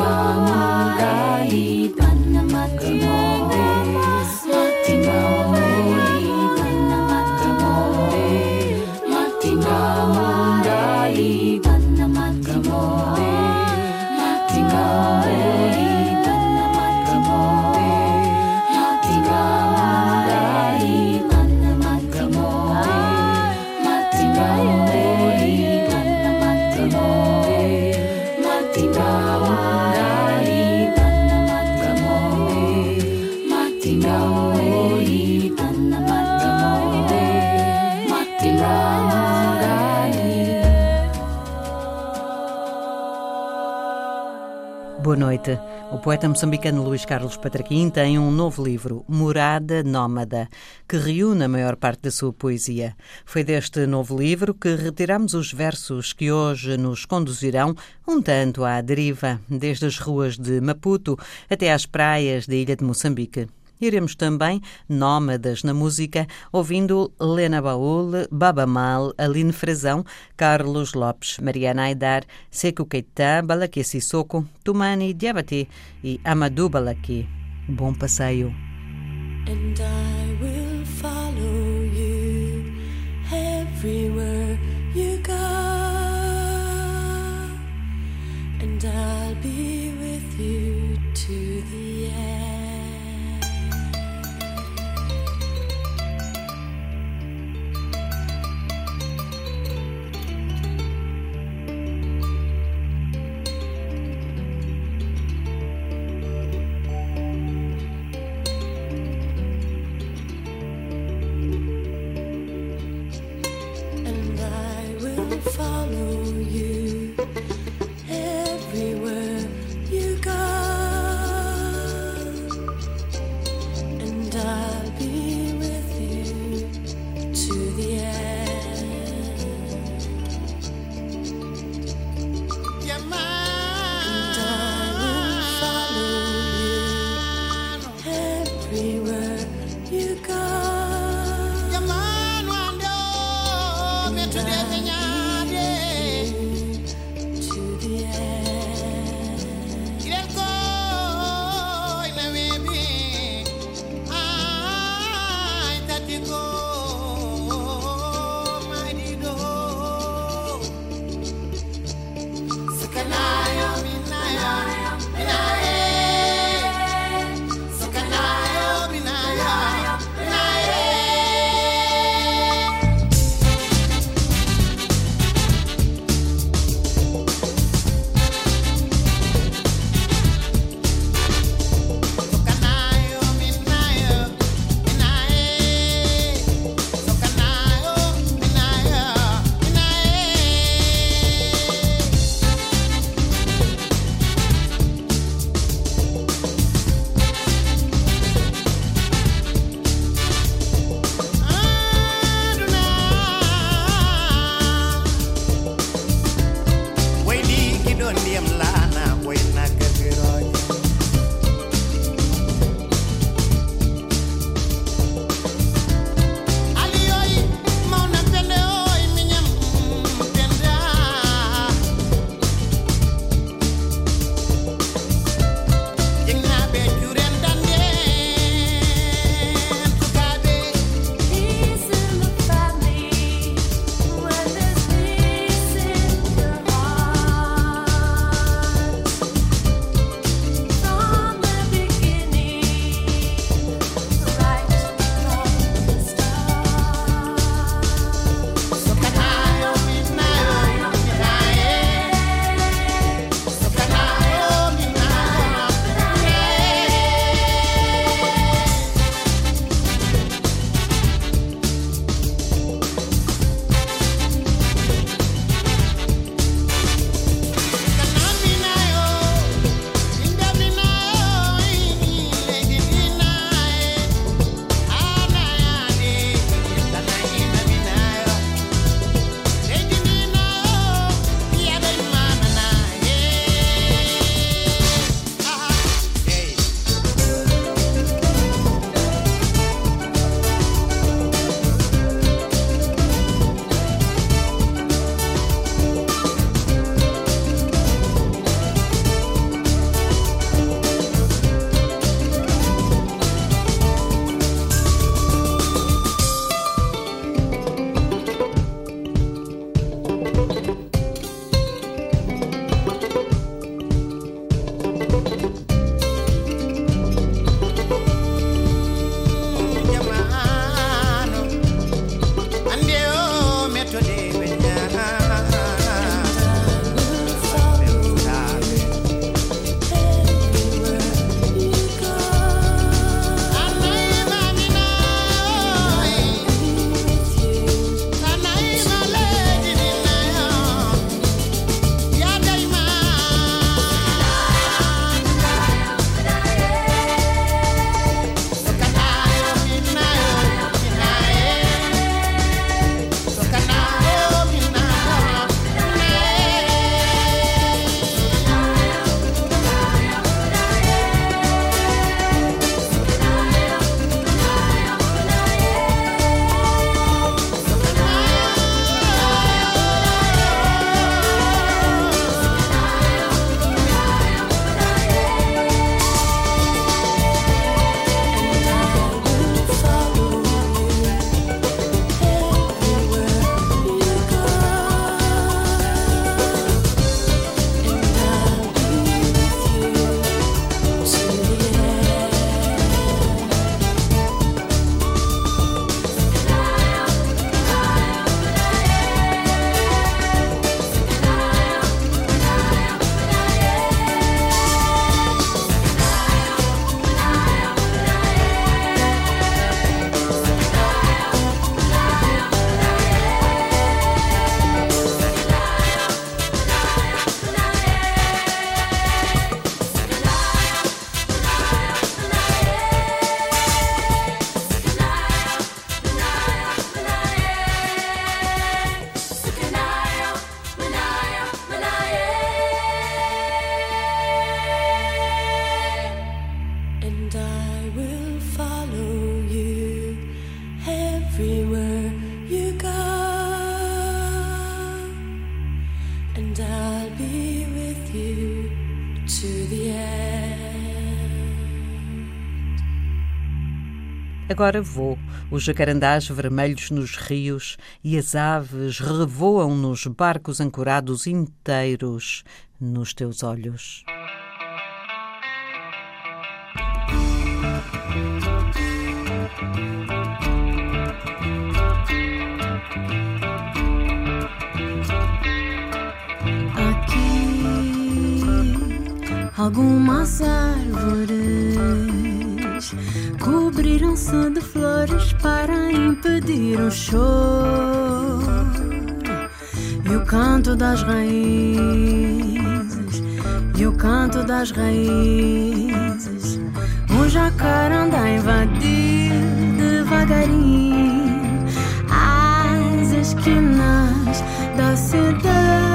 Mama. Poeta moçambicano Luís Carlos Patraquim tem um novo livro, Morada Nómada, que reúne a maior parte da sua poesia. Foi deste novo livro que retiramos os versos que hoje nos conduzirão um tanto à deriva, desde as ruas de Maputo até às praias da ilha de Moçambique. Iremos também nómadas na música, ouvindo Lena Baúl, Baba Mal, Aline Frazão, Carlos Lopes, Mariana Aidar, Seco Keita, Balaque Sissoko, Tumani Diabate e Amadou Balaque. Bom passeio. And I will follow you everywhere you go. And I'll be Agora vou. Os jacarandás vermelhos nos rios e as aves revoam nos barcos ancorados inteiros nos teus olhos. Algumas árvores cobriram-se de flores para impedir o choro e o canto das raízes e o canto das raízes. Um jacarandá invadiu devagarinho as esquinas da cidade.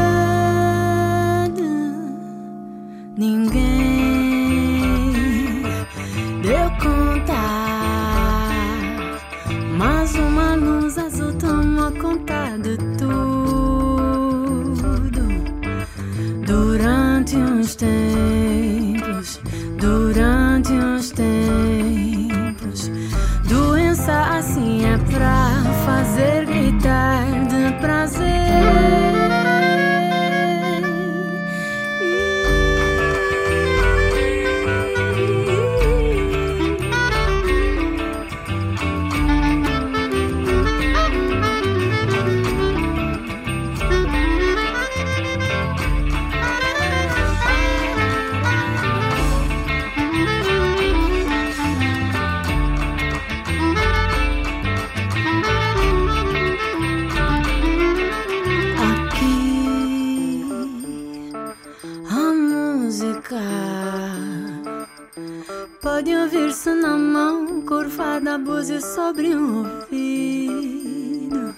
Pode ouvir-se na mão curvada, búzia sobre um ouvido.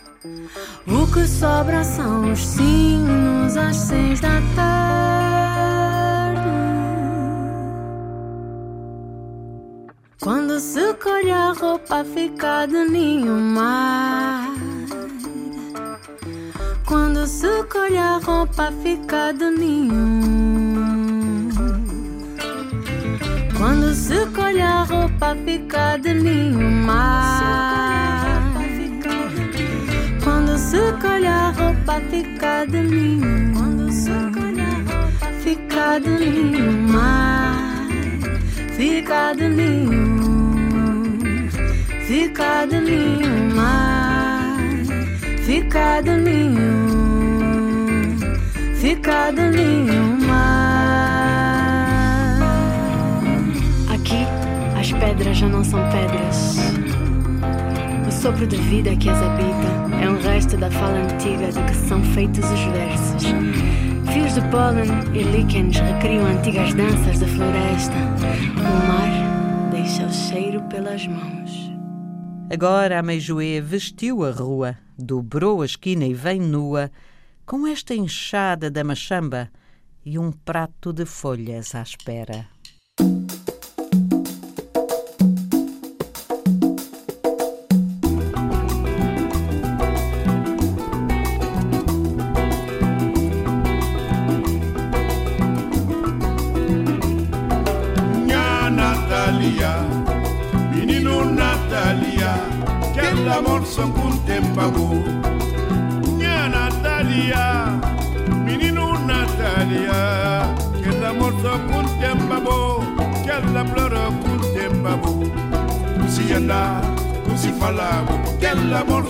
O que sobra são os sinos às seis da tarde. Quando se colhe a roupa, fica de ninho mar. Quando se colhe a roupa, fica de ninho. Se colhe a roupa, fica de ninho mar. Quando se colhe a roupa, fica de ninho. Quando se colhe a roupa, fica de ninho mar. Fica de ninho. Fica de ninho mar. Fica de ninho, fica de ninho mar. Pedras já não são pedras. O sopro de vida que as habita é um resto da fala antiga de que são feitos os versos. Fios de pólen e líquenes recriam antigas danças da floresta. O mar deixa o cheiro pelas mãos. Agora a Meijoé vestiu a rua, dobrou a esquina e vem nua, com esta enxada da machamba e um prato de folhas à espera. Si falavo, quel amor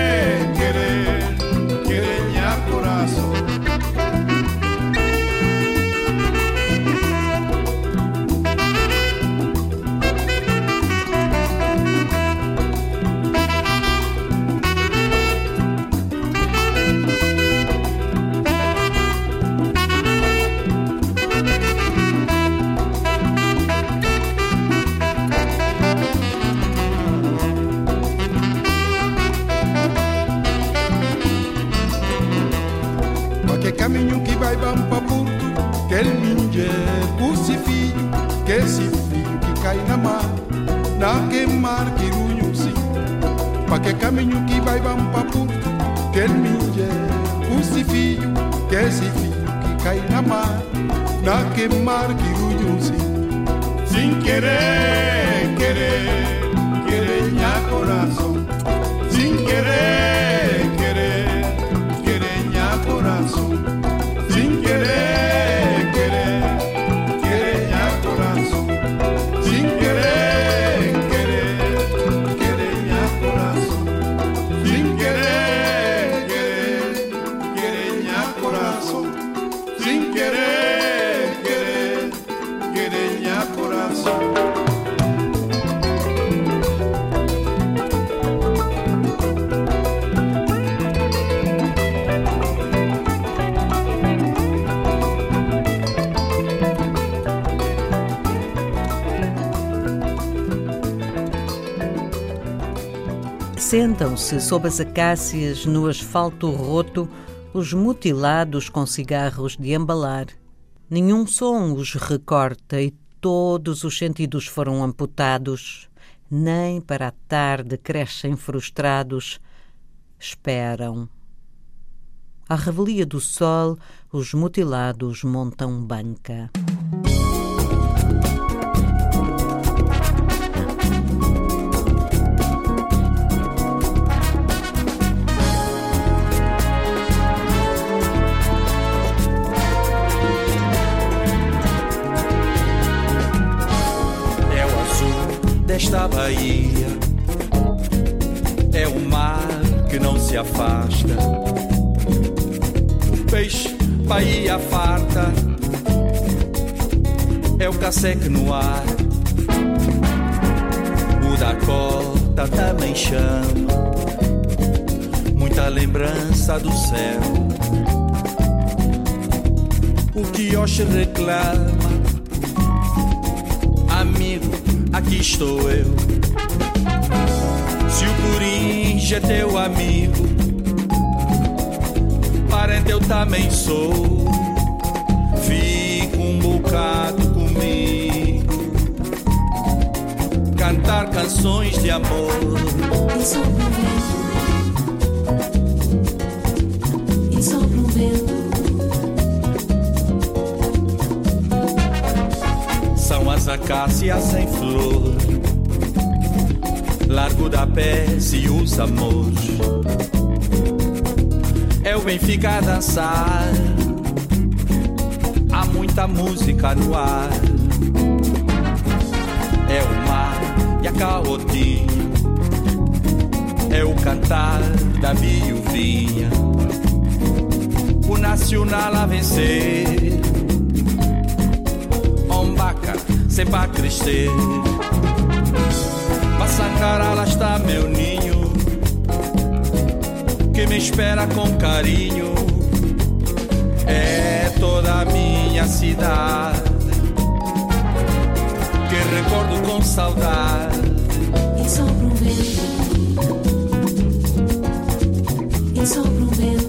Sentam-se sob as acácias no asfalto roto os mutilados com cigarros de embalar. Nenhum som os recorta e todos os sentidos foram amputados. Nem para a tarde crescem frustrados. Esperam. À revelia do sol, os mutilados montam banca. Afasta. Peixe, Bahia farta. É o caseque no ar. O Dakota também chama. Muita lembrança do céu. O quiosque reclama amigo, aqui estou eu. Se o Coringa é teu amigo, parente eu também sou. Fica um bocado comigo, cantar canções de amor. Sopra o vento. E sopra o vento. São as acácias em flor, largo da pés e os amores. É o Benfica a dançar, há muita música no ar. É o mar e a caotinha, é o cantar da viuvinha, o nacional a vencer. Ombaca, sempre a crescer. Massancara, lá está meu ninho, que me espera com carinho. É toda a minha cidade, que recordo com saudade. E sopra o vento. E sopra o vento.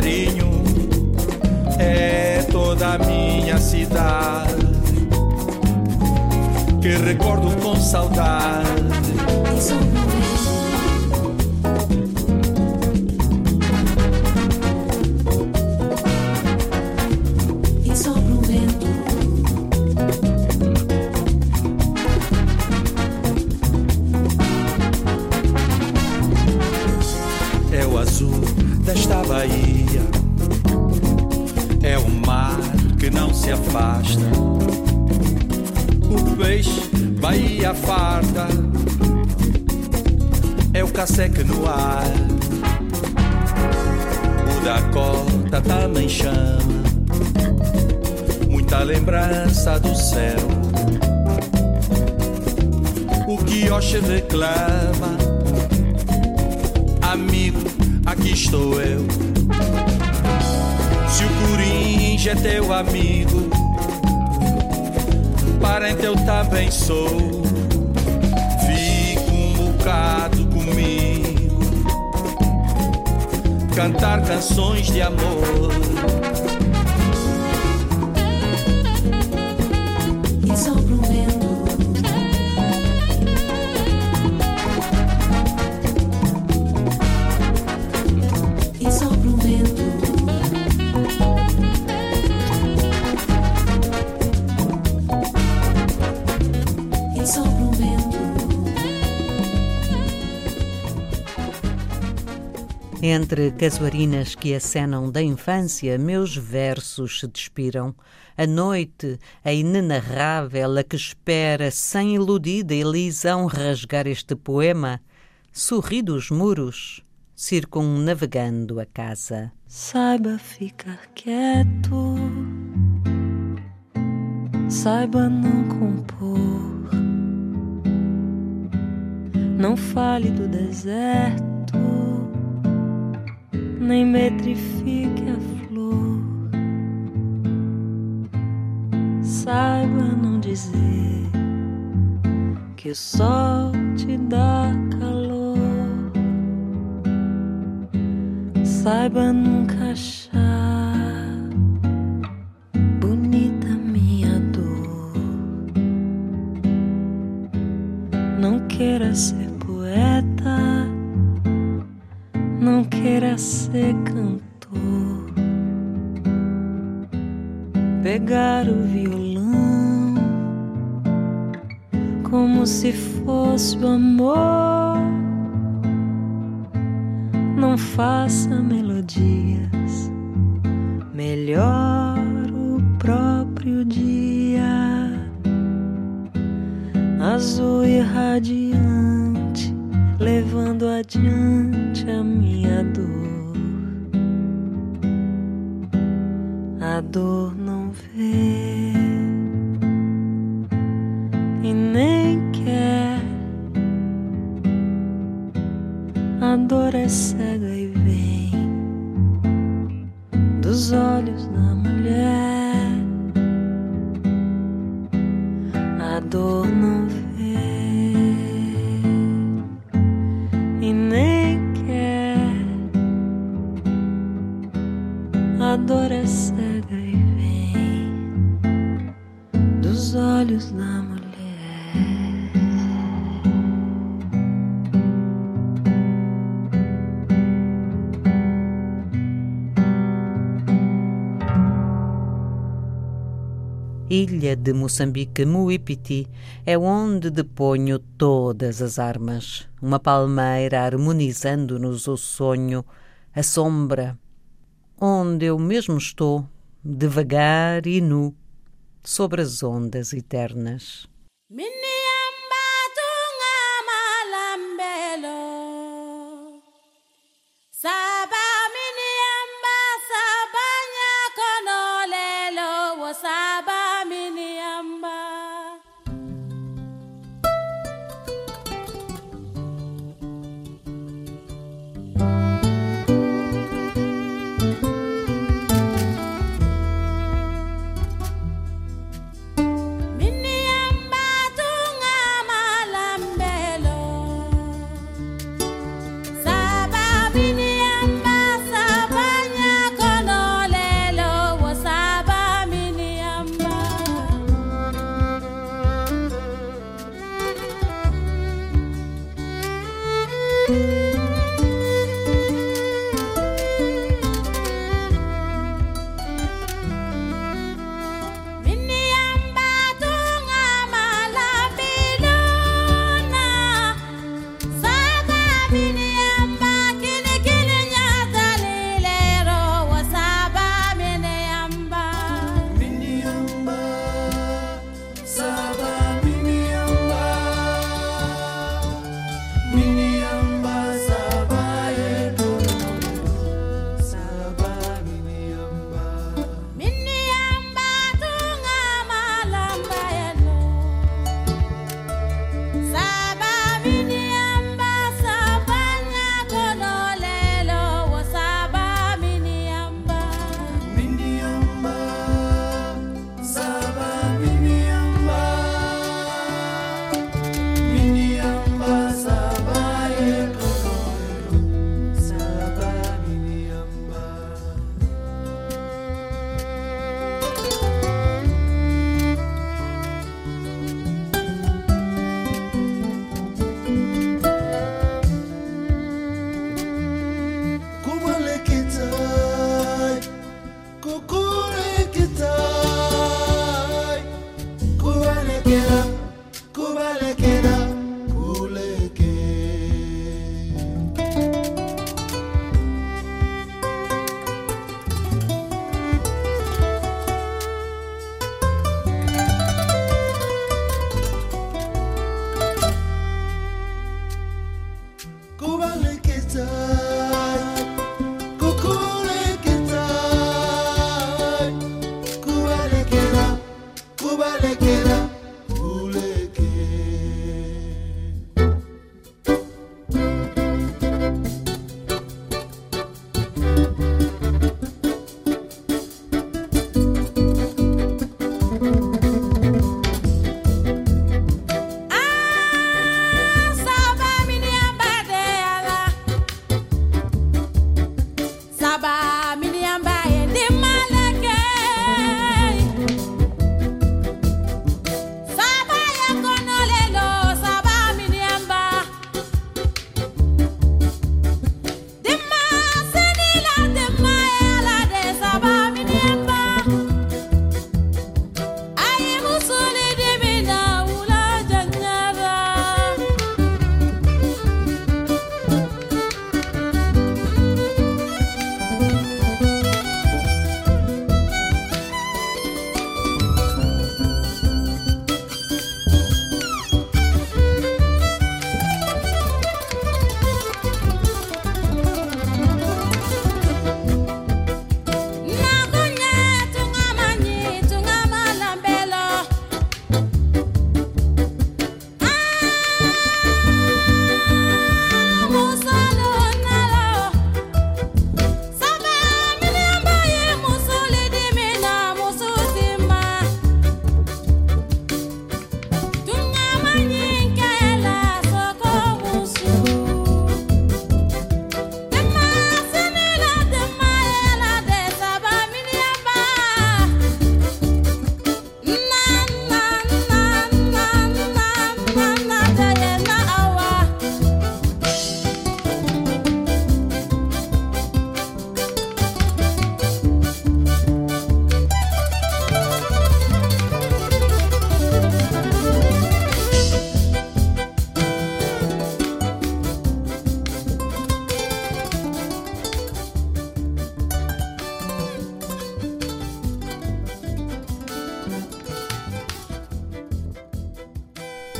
Carinho. É toda a minha cidade, que recordo com saudade. Afasta. O peixe vai a farta. É o caceque no ar. O da cota também chama. Muita lembrança do céu. O que Oxe reclama. Amigo, aqui estou eu. Se o Corinja é teu amigo, parente eu também sou. Fico um bocado comigo, cantar canções de amor. Entre casuarinas que acenam da infância, meus versos se despiram. A noite, a inenarrável, a que espera, sem iludida ilisão, rasgar este poema, sorri dos muros, circunavegando a casa. Saiba ficar quieto, saiba não compor, não fale do deserto, nem metrifique a flor. Saiba não dizer que o sol te dá calor. Saiba nunca achar bonita minha dor. Não queira ser poeta, não queira ser cantor. Pegar o violão como se fosse o amor. Não faça melodias, melhor o próprio dia, azul e radiante, levando adiante a minha dor. A dor não vê e nem quer. A dor é cega Ilha de Moçambique, Muipiti, é onde deponho todas as armas. Uma palmeira harmonizando-nos o sonho, a sombra, onde eu mesmo estou, devagar e nu, sobre as ondas eternas. Miniamba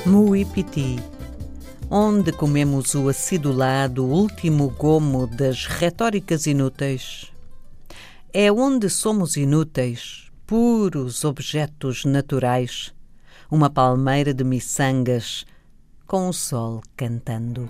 Muipiti, onde comemos o acidulado último gomo das retóricas inúteis. É onde somos inúteis, puros objetos naturais, uma palmeira de miçangas com o sol cantando.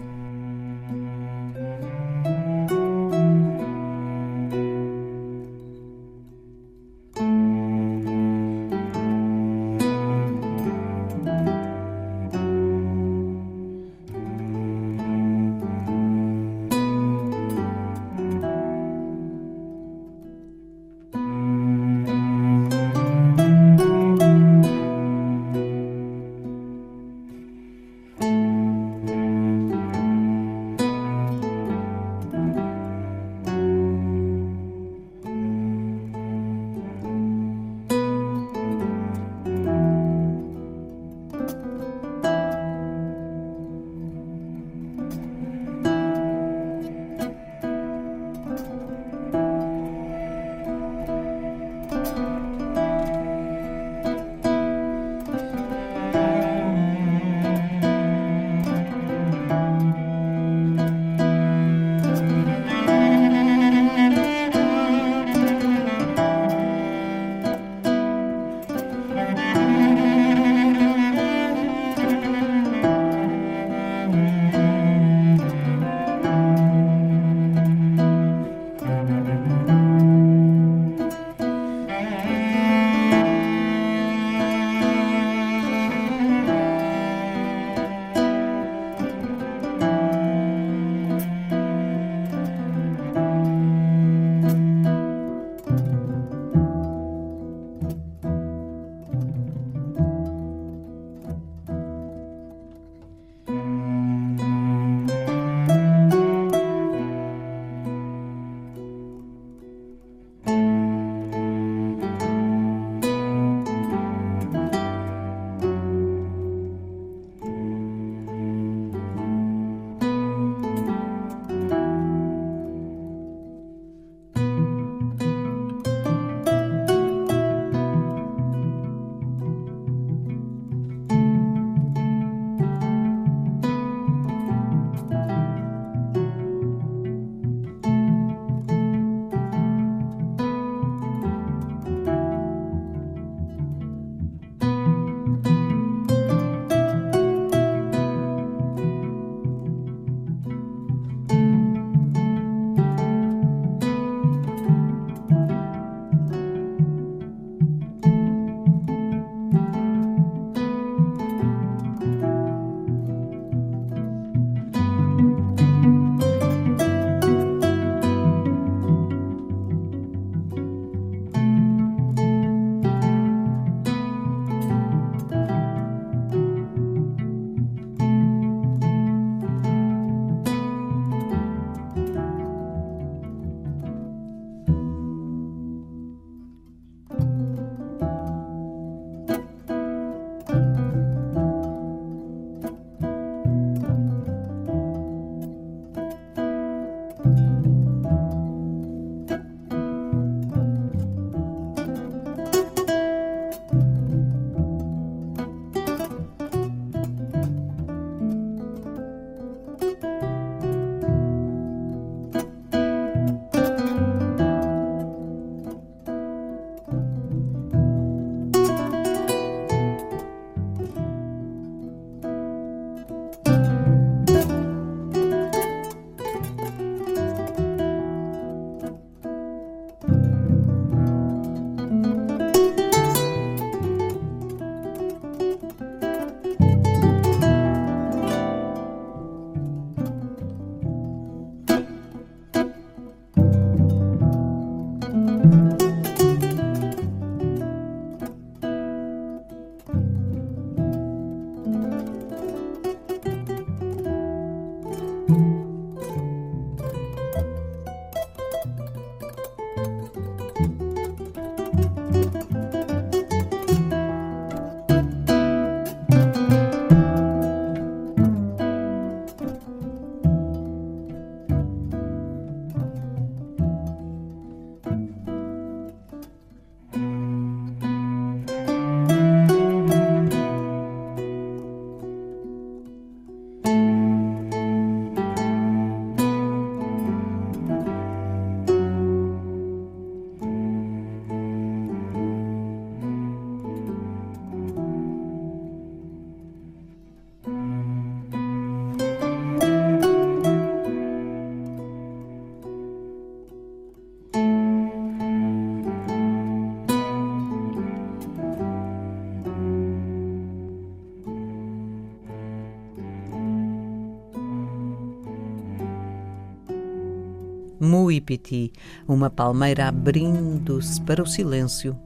Muipiti, uma palmeira abrindo-se para o silêncio,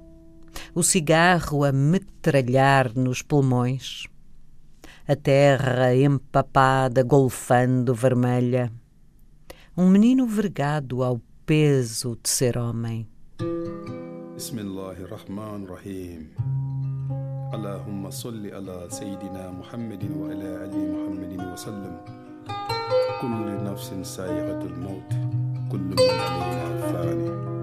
o cigarro a metralhar nos pulmões, a terra empapada, golfando vermelha, um menino vergado ao peso de ser homem. Bismillahirrahmanirrahim. اللهم صل على سيدنا محمد وعلى ال محمد وسلم كل نفس سائغة الموت كل من علينا فانٍ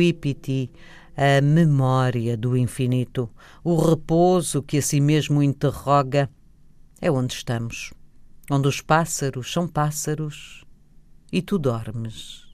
Ipiti, a memória do infinito, o repouso que a si mesmo interroga, é onde estamos, onde os pássaros são pássaros e tu dormes.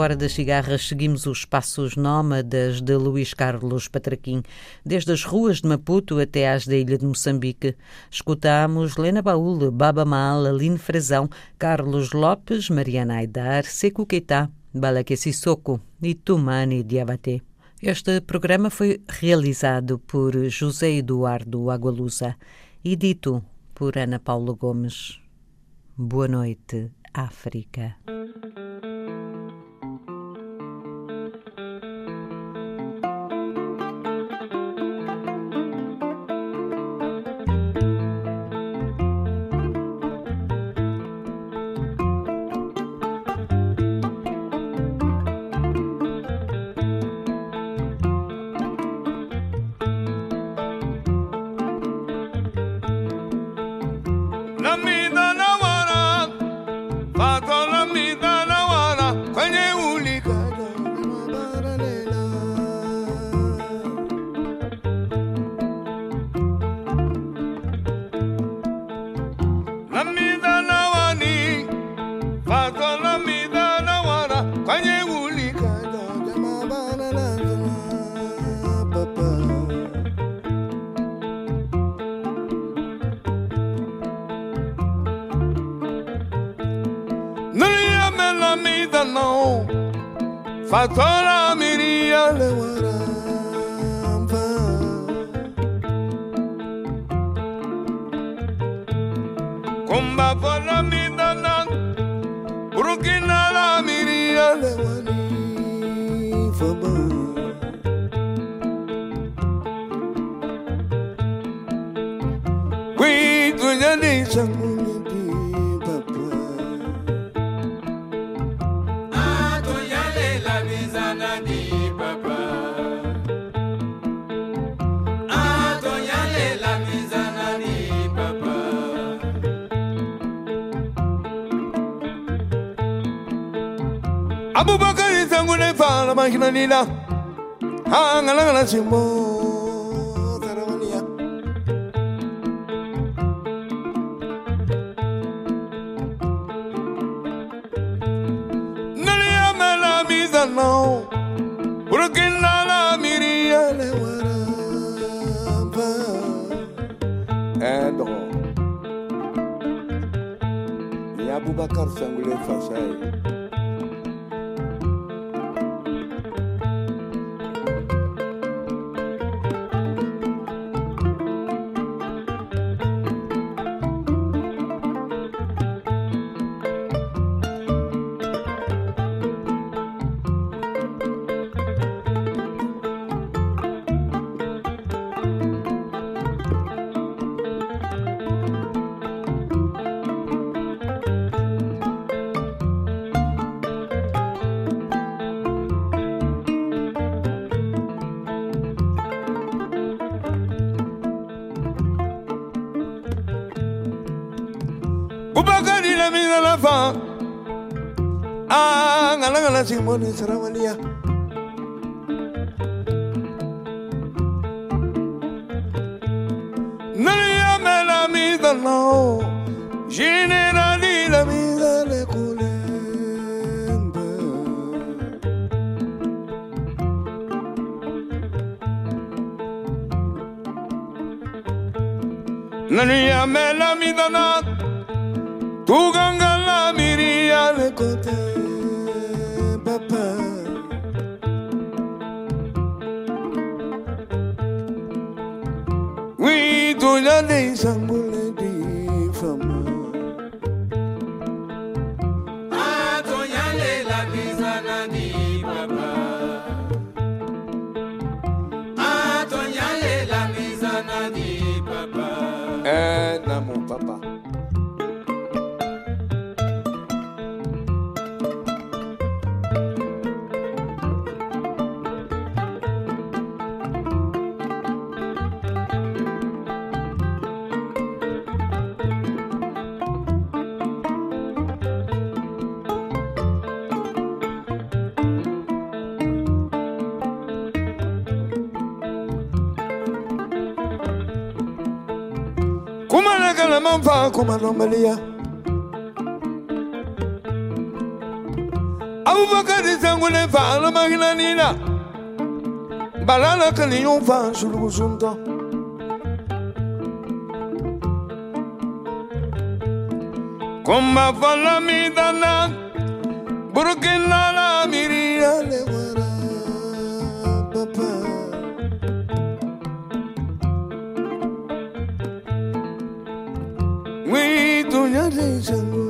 Hora das cigarras, seguimos os passos nómadas de Luís Carlos Patraquim, desde as ruas de Maputo até às da ilha de Moçambique. Escutamos Lena Baúl, Baba Mal, Aline Frazão, Carlos Lopes, Mariana Aidar, Seco Keita, Balaque Sissoko e Tumani Diabaté. Este programa foi realizado por José Eduardo Agualusa e dito por Ana Paula Gomes. Boa noite, África. Abubakar sangule fala mahina nila Hangala ngala simbo Tarawaniya Naliya mela mizano Burkina la miria le waramba Edo. Ya Abubakar sangule fasai Ah ngala ngala simone sarawaliya Naliya mela mida no. Generali la mida le kulembe Naliya mela mida na Tu ganga la miria le kote papa Oui, tu ya de come and Amalia. Abubakar is angulé fa la magna nina. Balala kaliyon fa sulugu sunta. Kumba fala mi dana. Burkina Oui, tu ya de